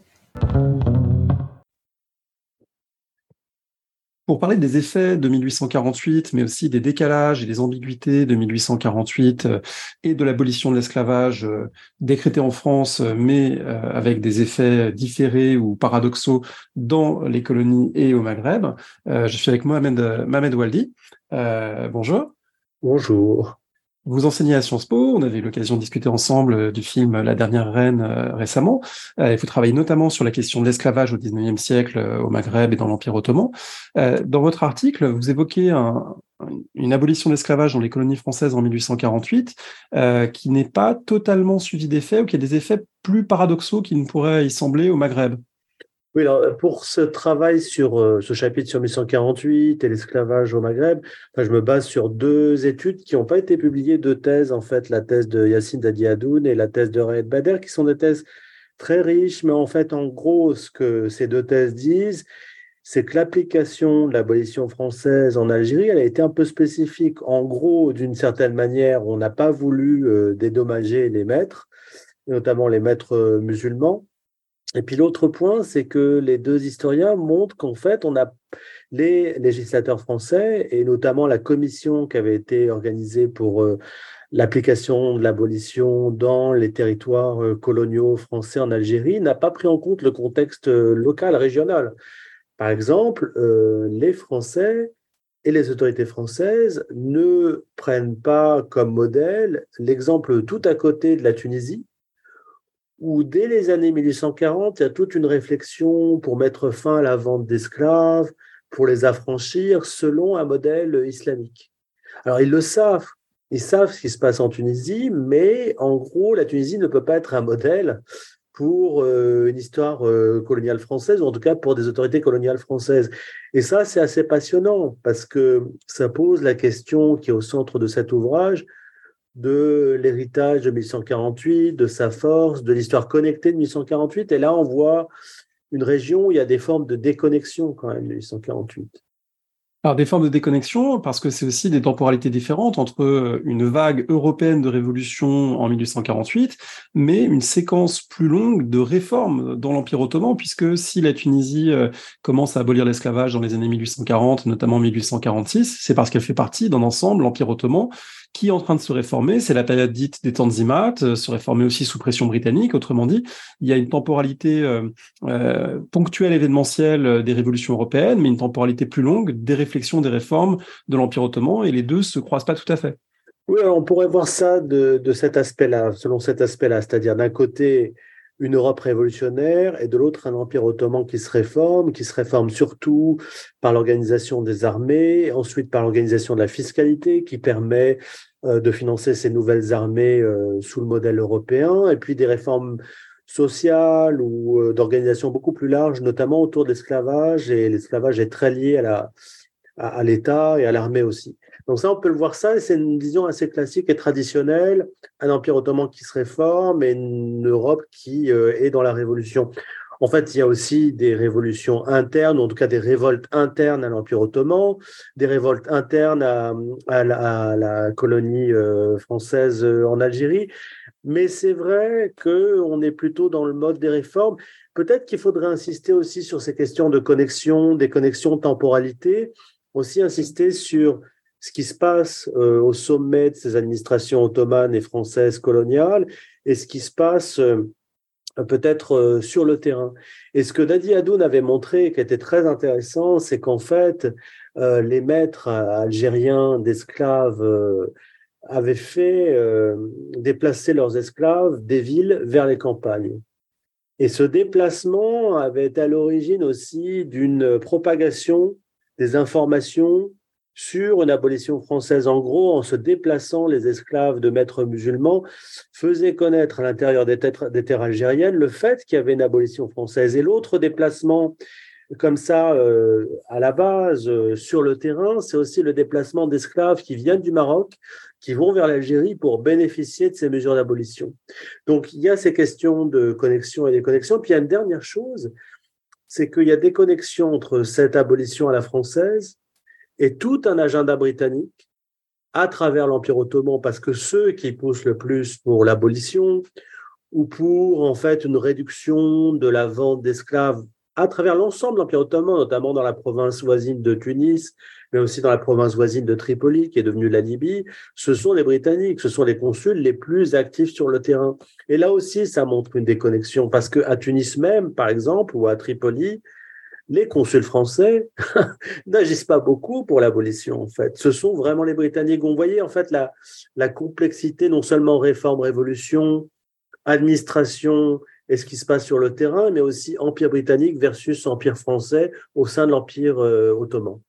Pour parler des effets de 1848, mais aussi des décalages et des ambiguïtés de 1848 euh, et de l'abolition de l'esclavage euh, décrété en France, euh, mais avec des effets différés ou paradoxaux dans les colonies et au Maghreb, je suis avec Mohamed, Mohamed Waldi. bonjour. Bonjour. Vous enseignez à Sciences Po, on avait l'occasion de discuter ensemble euh, du film La dernière reine euh, récemment, euh, vous travaillez notamment sur la question de l'esclavage au XIXe siècle au Maghreb et dans l'Empire ottoman. Dans votre article, vous évoquez une abolition de l'esclavage dans les colonies françaises en 1848 qui n'est pas totalement suivie d'effets ou qui a des effets plus paradoxaux qu'il ne pourrait y sembler au Maghreb. Oui, alors pour ce travail sur euh, ce chapitre sur 1848 et l'esclavage au Maghreb, je me base sur deux études qui n'ont pas été publiées, deux thèses, en fait, la thèse de Yassine Dadiadoun et la thèse de Raed Bader, qui sont des thèses très riches, mais en fait, en gros, ce que ces deux thèses disent, c'est que l'application de l'abolition française en Algérie, elle a été un peu spécifique. En gros, d'une certaine manière, on n'a pas voulu euh, dédommager les maîtres, notamment les maîtres euh, musulmans. Et puis l'autre point, c'est que les deux historiens montrent qu'en fait, on a les législateurs français et notamment la commission qui avait été organisée pour euh, l'application de l'abolition dans les territoires euh, coloniaux français en Algérie n'a pas pris en compte le contexte euh, local, régional. Par exemple, les Français et les autorités françaises ne prennent pas comme modèle l'exemple tout à côté de la Tunisie, où dès les années 1840, il y a toute une réflexion pour mettre fin à la vente d'esclaves, pour les affranchir selon un modèle islamique. Alors ils le savent, ils savent ce qui se passe en Tunisie, mais en gros, la Tunisie ne peut pas être un modèle pour euh, une histoire euh, coloniale française, ou en tout cas pour des autorités coloniales françaises. Et ça, c'est assez passionnant, parce que ça pose la question qui est au centre de cet ouvrage, de l'héritage de 1848, de sa force, de l'histoire connectée de 1848. Et là, on voit une région où il y a des formes de déconnexion quand même de 1848. Alors des formes de déconnexion, parce que c'est aussi des temporalités différentes entre une vague européenne de révolution en 1848, mais une séquence plus longue de réformes dans l'Empire ottoman, puisque si la Tunisie euh, commence à abolir l'esclavage dans les années 1840, notamment 1846, c'est parce qu'elle fait partie d'un ensemble, l'Empire ottoman, qui est en train de se réformer. C'est la période dite des Tanzimat, euh, se réformer aussi sous pression britannique. Autrement dit, il y a une temporalité euh, euh ponctuelle, événementielle des révolutions européennes, mais une temporalité plus longue des réflexions, des réformes de l'Empire ottoman, et les deux se croisent pas tout à fait. Oui, on pourrait voir ça de cet aspect-là, selon cet aspect-là, c'est-à-dire d'un côté une Europe révolutionnaire et de l'autre un empire ottoman qui se réforme, qui se réforme surtout par l'organisation des armées, ensuite par l'organisation de la fiscalité qui permet euh, de financer ces nouvelles armées euh, sous le modèle européen, et puis des réformes sociales ou euh, d'organisation beaucoup plus larges, notamment autour de l'esclavage, et l'esclavage est très lié à à l'État et à l'armée aussi. Donc ça, on peut le voir ça, c'est une vision assez classique et traditionnelle, un empire ottoman qui se réforme et une Europe qui euh, est dans la révolution. En fait, il y a aussi des révolutions internes, ou en tout cas des révoltes internes à l'Empire ottoman, des révoltes internes à, la, colonie euh, française euh, en Algérie. Mais c'est vrai qu'on est plutôt dans le mode des réformes. Peut-être qu'il faudrait insister aussi sur ces questions de connexion, des connexions temporalité, aussi insister sur ce qui se passe euh, au sommet de ces administrations ottomanes et françaises coloniales et ce qui se passe peut-être euh, sur le terrain. Et ce que Dadi Adoun avait montré, qui était très intéressant, c'est qu'en fait, euh, les maîtres algériens d'esclaves euh, avaient fait déplacer leurs esclaves des villes vers les campagnes. Et ce déplacement avait été à l'origine aussi d'une propagation des informations sur une abolition française. En gros, en se déplaçant, les esclaves de maîtres musulmans faisaient connaître à l'intérieur des, terres algériennes le fait qu'il y avait une abolition française. Et l'autre déplacement, comme ça, euh, à la base, euh, sur le terrain, c'est aussi le déplacement d'esclaves qui viennent du Maroc, qui vont vers l'Algérie pour bénéficier de ces mesures d'abolition. Donc, il y a ces questions de connexion et déconnexion. Puis, il y a une dernière chose, c'est qu'il y a des connexions entre cette abolition à la française et tout un agenda britannique à travers l'Empire ottoman, parce que ceux qui poussent le plus pour l'abolition ou pour en fait une réduction de la vente d'esclaves à travers l'ensemble de l'Empire ottoman, notamment dans la province voisine de Tunis, mais aussi dans la province voisine de Tripoli, qui est devenue la Libye, ce sont les Britanniques, ce sont les consuls les plus actifs sur le terrain. Et là aussi, ça montre une déconnexion, parce que à Tunis même, par exemple, ou à Tripoli, les consuls français [LAUGHS] n'agissent pas beaucoup pour l'abolition, en fait. Ce sont vraiment les Britanniques. On voyait, en fait, la, la complexité, non seulement réforme, révolution, administration et ce qui se passe sur le terrain, mais aussi Empire britannique versus Empire français au sein de l'Empire euh, ottoman.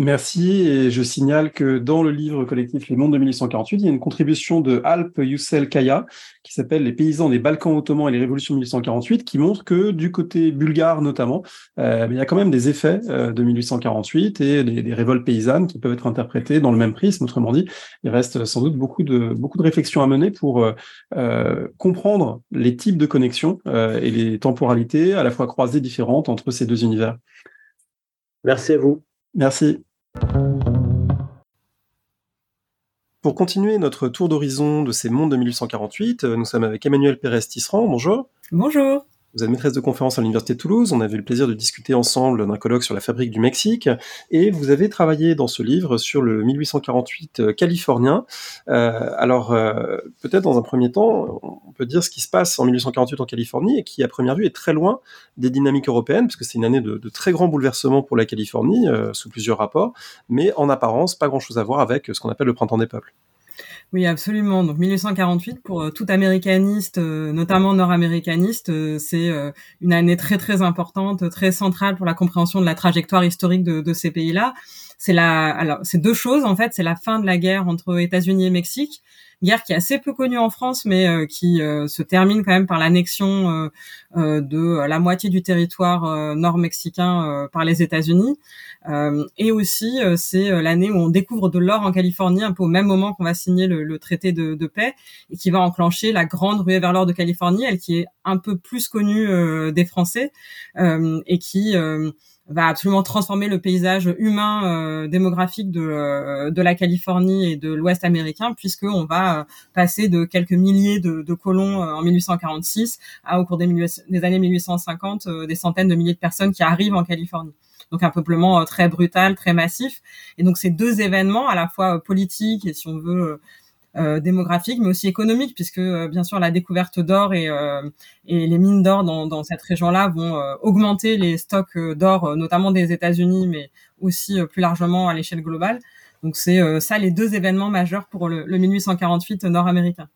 Merci, et je signale que dans le livre collectif Les Mondes de 1848, il y a une contribution de Alp Youssel Kaya qui s'appelle Les paysans des Balkans ottomans et les révolutions de 1848, qui montre que du côté bulgare notamment, euh, il y a quand même des effets euh, de 1848 et des, révoltes paysannes qui peuvent être interprétées dans le même prisme. Autrement dit, il reste sans doute beaucoup de beaucoup de réflexions à mener pour euh, comprendre les types de connexions et les temporalités à la fois croisées différentes entre ces deux univers. Merci à vous. Merci. Pour continuer notre tour d'horizon de ces mondes de 1848, euh, nous sommes avec Emmanuel Pérez-Tisserand. Bonjour. Bonjour. Vous êtes maîtresse de conférence à l'Université de Toulouse. On avait le plaisir de discuter ensemble d'un colloque sur la fabrique du Mexique. Et vous avez travaillé dans ce livre sur le 1848 euh, californien. Euh, alors, euh, peut-être dans un premier temps, on peut dire ce qui se passe en 1848 en Californie et qui, à première vue, est très loin des dynamiques européennes, puisque c'est une année de, très grands bouleversements pour la Californie, sous plusieurs rapports. Mais en apparence, pas grand-chose à voir avec ce qu'on appelle le printemps des peuples. Oui, absolument. Donc 1848 pour euh, tout américaniste, euh, notamment nord-américaniste, euh, c'est une année très très importante, très centrale pour la compréhension de la trajectoire historique de, de ces pays-là. C'est la, alors c'est deux choses en fait. C'est la fin de la guerre entre États-Unis et Mexique guerre qui est assez peu connue en France, mais euh, qui euh, se termine quand même par l'annexion euh, de la moitié du territoire nord-mexicain par les États-Unis. et aussi, c'est l'année où on découvre de l'or en Californie, un peu au même moment qu'on va signer le, traité de, de, paix, et qui va enclencher la grande ruée vers l'or de Californie, elle qui est un peu plus connue des Français, et qui va absolument transformer le paysage humain euh, démographique de, euh, de la Californie et de l'Ouest américain, puisqu'on va euh, passer de quelques milliers de, de colons en 1846 à, au cours des, des années 1850, des centaines de milliers de personnes qui arrivent en Californie donc un peuplement très brutal, très massif. Et donc ces deux événements, à la fois politiques et si on veut euh, démographique, mais aussi économique, puisque euh, bien sûr la découverte d'or et, euh, les mines d'or dans, cette région-là vont augmenter les stocks d'or, notamment des États-Unis, mais aussi plus largement à l'échelle globale. Donc c'est ça les deux événements majeurs pour le, le 1848 nord-américain.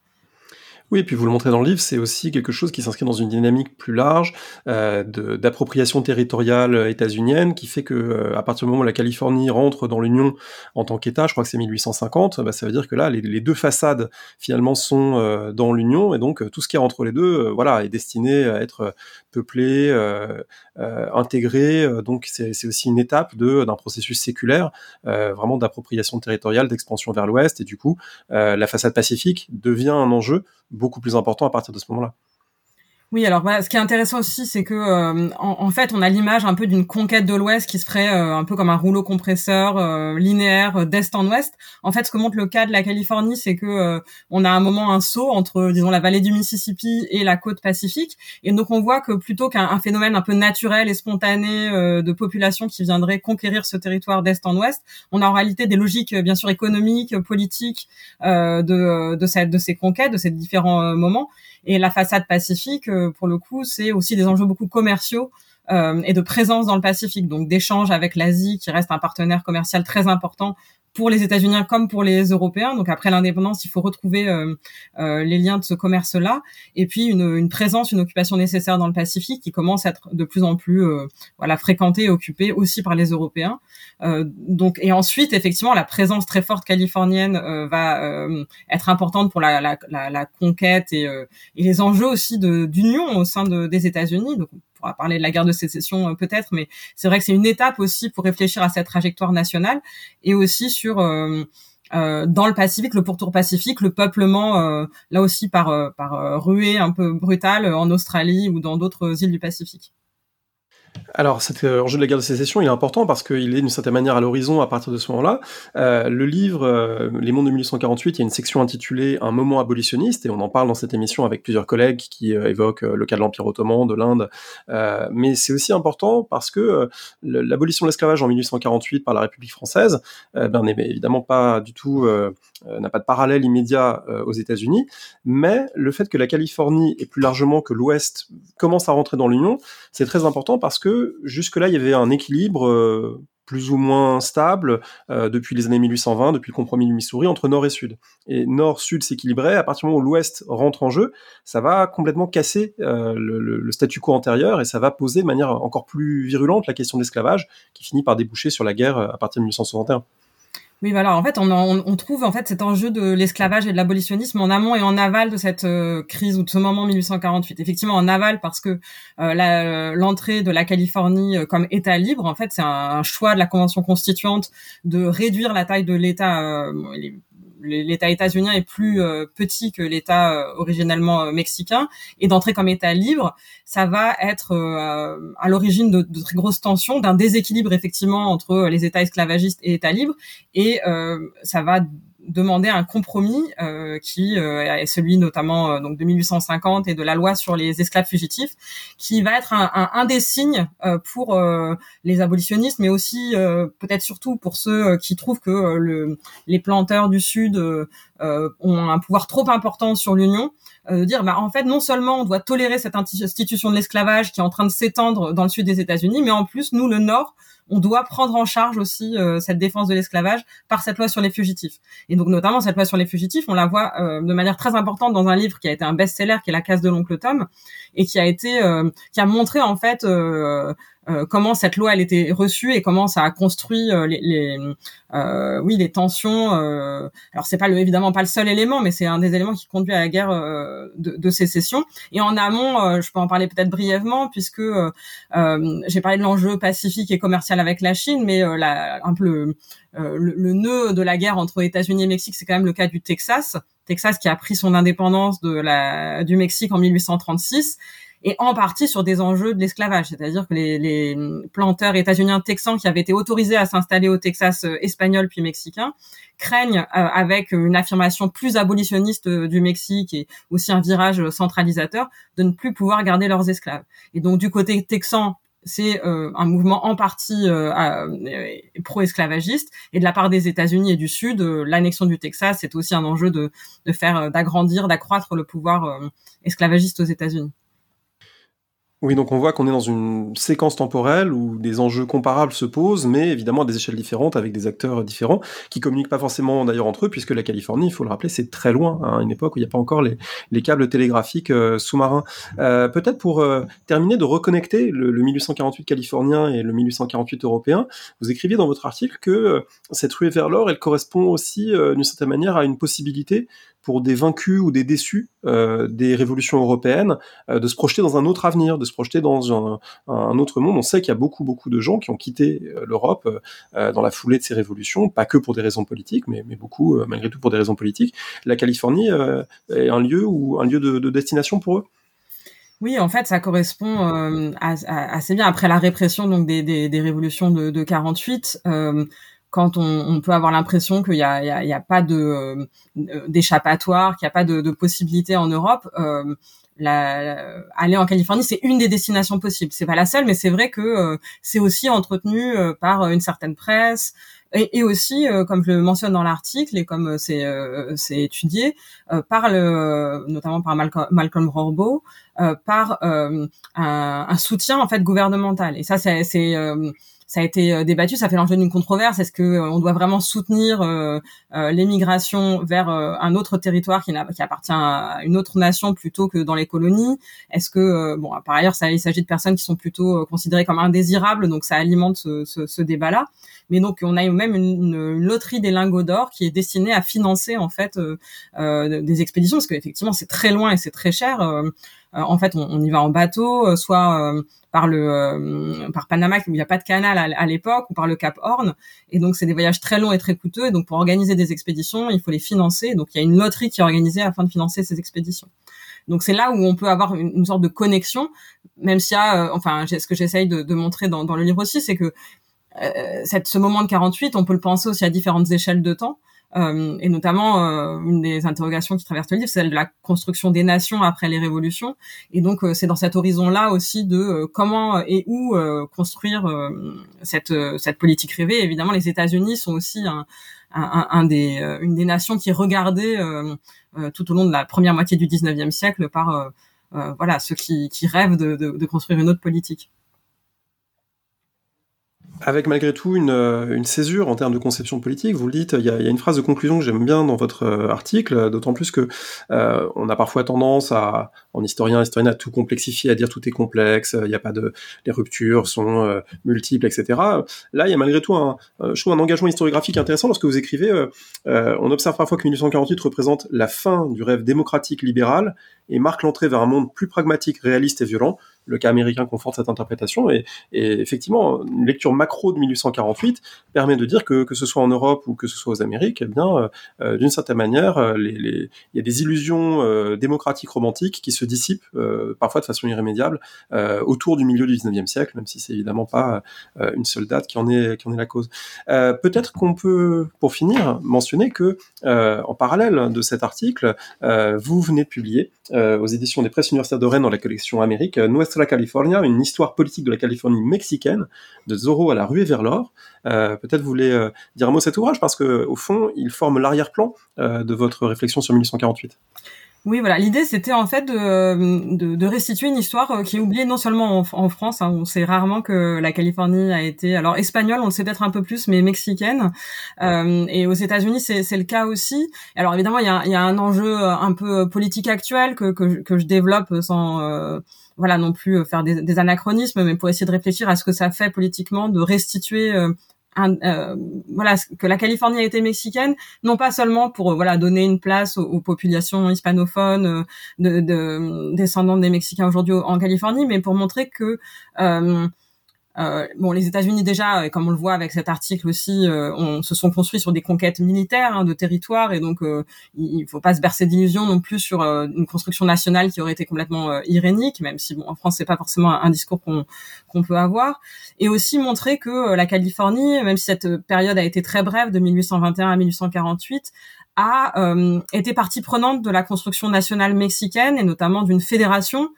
Oui, et puis vous le montrez dans le livre, c'est aussi quelque chose qui s'inscrit dans une dynamique plus large euh, d'appropriation territoriale états-unienne, qui fait que euh, à partir du moment où la Californie rentre dans l'Union en tant qu'État, je crois que c'est 1850, bah, ça veut dire que là, les, deux façades finalement sont euh, dans l'Union, et donc tout ce qui est entre les deux, voilà, est destiné à être peuplé, intégré. donc c'est aussi une étape d'un processus séculaire, vraiment d'appropriation territoriale, d'expansion vers l'Ouest, et du coup, la façade pacifique devient un enjeu beaucoup plus important à partir de ce moment-là. Oui, alors bah, ce qui est intéressant aussi, c'est que euh, en, fait, on a l'image un peu d'une conquête de l'Ouest qui se ferait euh, un peu comme un rouleau compresseur euh, linéaire d'est en ouest. En fait, ce que montre le cas de la Californie, c'est que on a un moment un saut entre, disons, la vallée du Mississippi et la côte pacifique, et donc on voit que plutôt qu'un phénomène un peu naturel et spontané de population qui viendrait conquérir ce territoire d'est en ouest, on a en réalité des logiques, bien sûr, économiques, politiques de de, cette, de ces conquêtes, de ces différents moments. Et la façade pacifique, euh, pour le coup, c'est aussi des enjeux beaucoup commerciaux euh, et de présence dans le Pacifique, donc d'échanges avec l'Asie, qui reste un partenaire commercial très important pour les États-Unis comme pour les Européens. Donc après l'indépendance, il faut retrouver euh, euh, les liens de ce commerce-là, et puis une, une, présence, une occupation nécessaire dans le Pacifique qui commence à être de plus en plus euh, voilà fréquentée et occupée aussi par les Européens. Euh, donc et ensuite effectivement la présence très forte californienne euh, va euh, être importante pour la, la, la, conquête et, et, les enjeux aussi d'union au sein de, des États-Unis. Pourra parler de la guerre de sécession peut-être, mais c'est vrai que c'est une étape aussi pour réfléchir à cette trajectoire nationale et aussi sur euh, euh, dans le Pacifique, le pourtour pacifique, le peuplement, euh, là aussi par, par ruée un peu brutale en Australie ou dans d'autres îles du Pacifique. Alors, cet euh, enjeu de la guerre de sécession, il est important parce qu'il est d'une certaine manière à l'horizon à partir de ce moment-là. Euh, le livre euh, Les mondes de 1848, il y a une section intitulée Un moment abolitionniste, et on en parle dans cette émission avec plusieurs collègues qui évoquent le cas de l'Empire ottoman, de l'Inde. mais c'est aussi important parce que l'abolition de l'esclavage en 1848 par la République française ben, n'est évidemment pas du tout n'a pas de parallèle immédiat aux États-Unis, mais le fait que la Californie et plus largement que l'Ouest commence à rentrer dans l'Union, c'est très important parce que jusque-là, il y avait un équilibre euh, plus ou moins stable euh, depuis les années 1820, depuis le compromis du Missouri, entre Nord et Sud. Et Nord-Sud s'équilibrait, à partir du moment où l'Ouest rentre en jeu, ça va complètement casser euh, le, le, statu quo antérieur et ça va poser de manière encore plus virulente la question de l'esclavage, qui finit par déboucher sur la guerre à partir de 1861. Oui, voilà. En fait, on, trouve en fait cet enjeu de l'esclavage et de l'abolitionnisme en amont et en aval de cette euh, crise ou de ce moment 1848. Effectivement, en aval parce que euh, l'entrée de la Californie euh, comme État libre, en fait, c'est un, choix de la Convention constituante de réduire la taille de l'État l'État états-unien est plus euh, petit que l'État euh, originellement euh, mexicain, et d'entrer comme État libre, ça va être à l'origine de, de, très grosses tensions, d'un déséquilibre effectivement entre les États esclavagistes et États libres, et ça va demander un compromis euh, qui euh, est celui notamment euh, donc de 1850 et de la loi sur les esclaves fugitifs, qui va être un, un, un des signes euh, pour euh, les abolitionnistes, mais aussi peut-être surtout pour ceux qui trouvent que le, les planteurs du Sud ont un pouvoir trop important sur l'Union, de dire bah en fait non seulement on doit tolérer cette institution de l'esclavage qui est en train de s'étendre dans le sud des États-Unis, mais en plus nous le Nord on doit prendre en charge aussi euh, cette défense de l'esclavage par cette loi sur les fugitifs. Et donc notamment cette loi sur les fugitifs, on la voit euh, de manière très importante dans un livre qui a été un best-seller, qui est La case de l'oncle Tom, et qui a été, euh, qui a montré en fait euh, comment cette loi elle était reçue et comment ça a construit euh, les, les euh, oui les tensions. Euh, alors c'est pas le, évidemment pas le seul élément, mais c'est un des éléments qui conduit à la guerre de, de, sécession. Et en amont, je peux en parler peut-être brièvement puisque j'ai parlé de l'enjeu pacifique et commercial avec la Chine, mais un peu le, le, le, nœud de la guerre entre États-Unis et Mexique, c'est quand même le cas du Texas. Texas qui a pris son indépendance de la, du Mexique en 1836 et en partie sur des enjeux de l'esclavage, c'est-à-dire que les, les planteurs états-uniens texans qui avaient été autorisés à s'installer au Texas euh, espagnol puis mexicain craignent, euh, avec une affirmation plus abolitionniste euh, du Mexique et aussi un virage centralisateur, de ne plus pouvoir garder leurs esclaves. Et donc du côté texan, c'est un mouvement en partie pro-esclavagiste et de la part des États-Unis et du Sud, l'annexion du Texas, c'est aussi un enjeu de, de faire d'agrandir, d'accroître le pouvoir esclavagiste aux États-Unis. Oui, donc on voit qu'on est dans une séquence temporelle où des enjeux comparables se posent, mais évidemment à des échelles différentes, avec des acteurs différents, qui communiquent pas forcément d'ailleurs entre eux, puisque la Californie, il faut le rappeler, c'est très loin, hein, à une époque où il n'y a pas encore les, les câbles télégraphiques euh, sous-marins. Euh, Peut-être pour euh, terminer de reconnecter le, le, 1848 californien et le 1848 européen, vous écriviez dans votre article que cette ruée vers l'or, elle correspond aussi d'une certaine manière à une possibilité pour des vaincus ou des déçus euh, des révolutions européennes euh, de se projeter dans un autre avenir, de se projeter dans un, autre monde. On sait qu'il y a beaucoup beaucoup de gens qui ont quitté euh, l'Europe dans la foulée de ces révolutions, pas que pour des raisons politiques, mais, beaucoup malgré tout pour des raisons politiques. La Californie est un lieu ou un lieu de, de destination pour eux? Oui, en fait, ça correspond assez bien après la répression donc des, des, révolutions de, de 48. Euh, quand on, on, peut avoir l'impression qu'il n'y a, a, a, pas de d'échappatoire, qu'il n'y a pas de, de possibilité en Europe, euh, la, aller en Californie, c'est une des destinations possibles. C'est pas la seule, mais c'est vrai que euh, c'est aussi entretenu euh, par une certaine presse et, aussi, euh, comme je le mentionne dans l'article et comme c'est étudié, par le, notamment par Malcolm, Malcolm par un, un, soutien en fait gouvernemental. Et ça, c'est ça a été euh, débattu, ça fait l'enjeu d'une controverse. Est-ce que euh, on doit vraiment soutenir euh, l'émigration vers un autre territoire qui, qui, appartient à une autre nation plutôt que dans les colonies? Est-ce que bon, par ailleurs, ça, il s'agit de personnes qui sont plutôt considérées comme indésirables, donc ça alimente ce, ce, ce débat-là. Mais donc on a même une, loterie des lingots d'or qui est destinée à financer en fait des expéditions parce qu'effectivement c'est très loin et c'est très cher. En fait, on, on, y va en bateau, soit par le euh, par Panama où il n'y a pas de canal à, l'époque ou par le Cap Horn. Et donc c'est des voyages très longs et très coûteux. Et donc pour organiser des expéditions il faut les financer. Donc il y a une loterie qui est organisée afin de financer ces expéditions. Donc c'est là où on peut avoir une, sorte de connexion même s'il y a euh, enfin ce que j'essaye de, de, montrer dans, dans, le livre aussi c'est que euh, cette, ce moment de 48 on peut le penser aussi à différentes échelles de temps. euh, et notamment euh, une des interrogations qui traverse le livre, c'est celle de la construction des nations après les révolutions. Et donc euh, c'est dans cet horizon-là aussi de comment et où construire cette politique rêvée. évidemment, les États-Unis sont aussi un, des une des nations qui est regardée tout au long de la première moitié du 19e siècle par voilà ceux qui, rêvent de construire une autre politique avec malgré tout une, euh, une, césure en termes de conception politique. Vous le dites, il y a, une phrase de conclusion que j'aime bien dans votre euh, article, d'autant plus que euh, on a parfois tendance à, en historien, historienne, à tout complexifier, à dire tout est complexe, il n'y a pas de, les ruptures sont multiples, etc. Là, il y a malgré tout un, je trouve un engagement historiographique intéressant lorsque vous écrivez. on observe parfois que 1848 représente la fin du rêve démocratique libéral et marque l'entrée vers un monde plus pragmatique, réaliste et violent le cas américain conforte cette interprétation. Et, et, effectivement, une lecture macro de 1848 permet de dire que que ce soit en Europe ou que ce soit aux Amériques, eh bien, euh, euh, d'une certaine manière, euh, les, les, il y a des illusions euh, démocratiques romantiques qui se dissipent parfois de façon irrémédiable autour du milieu du 19e siècle, même si c'est évidemment pas une seule date qui en est qui en est la cause. Peut-être qu'on peut, pour finir, mentionner que en parallèle de cet article, vous venez de publier aux éditions des presses universitaires de Rennes dans la collection Amérique, la California, une histoire politique de la Californie mexicaine, de Zorro à la ruée vers l'or. Euh, peut-être vous voulez euh, dire un mot cet ouvrage parce que au fond, il forme l'arrière-plan euh, de votre réflexion sur 1848. Oui, voilà. L'idée, c'était en fait de, de, de, restituer une histoire qui est oubliée non seulement en, France. Hein, on sait rarement que la Californie a été, alors espagnole, on le sait peut-être un peu plus, mais mexicaine. Euh, et aux États-Unis, c'est le cas aussi. Alors évidemment, il y a, y a, un enjeu un peu politique actuel que, que, que je développe sans euh, voilà non plus euh, faire des, anachronismes, mais pour essayer de réfléchir à ce que ça fait politiquement de restituer euh, euh, voilà que la Californie a été mexicaine, non pas seulement pour voilà donner une place aux, populations hispanophones de, de, descendantes des Mexicains aujourd'hui en Californie, mais pour montrer que euh, bon, les États-Unis déjà, comme on le voit avec cet article aussi, euh, on, se sont construits sur des conquêtes militaires hein, de territoire, et donc euh, il, ne faut pas se bercer d'illusions non plus sur euh, une construction nationale qui aurait été complètement irénique, même si bon, en France c'est pas forcément un, discours qu'on qu'on peut avoir, et aussi montrer que la Californie, même si cette période a été très brève de 1821 à 1848, a euh, été partie prenante de la construction nationale mexicaine et notamment d'une fédération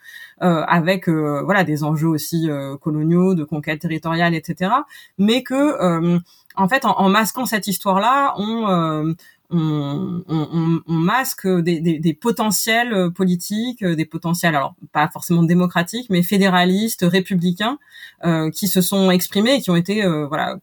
euh, avec euh, voilà des enjeux aussi euh, coloniaux, de conquête territoriale, etc. Mais que en fait, en, masquant cette histoire-là, on on, on, on, masque des, des, des, potentiels politiques, des potentiels, alors pas forcément démocratiques, mais fédéralistes, républicains, euh, qui se sont exprimés et qui ont été euh, voilà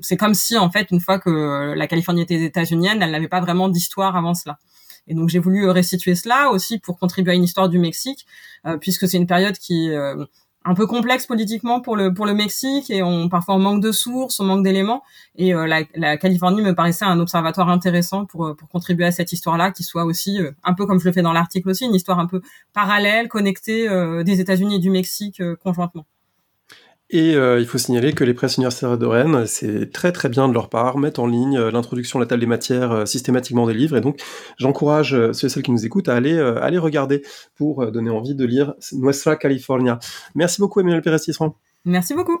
c'est comme si en fait une fois que la Californie était états-unienne, elle n'avait pas vraiment d'histoire avant cela. Et donc j'ai voulu restituer cela aussi pour contribuer à une histoire du Mexique, euh, puisque c'est une période qui est euh, un peu complexe politiquement pour le pour le Mexique et on parfois on manque de sources, on manque d'éléments. Et euh, la, la, Californie me paraissait un observatoire intéressant pour pour contribuer à cette histoire-là, qui soit aussi un peu comme je le fais dans l'article aussi, une histoire un peu parallèle, connectée des États-Unis et du Mexique conjointement. Et euh, il faut signaler que les presses universitaires de Rennes, c'est très très bien de leur part, mettent en ligne euh, l'introduction à la table des matières euh, systématiquement des livres. Et donc, j'encourage ceux et celles qui nous écoutent à aller, aller regarder pour donner envie de lire Nuestra California. Merci beaucoup, Emmanuel Pérez Tisserand. Merci beaucoup.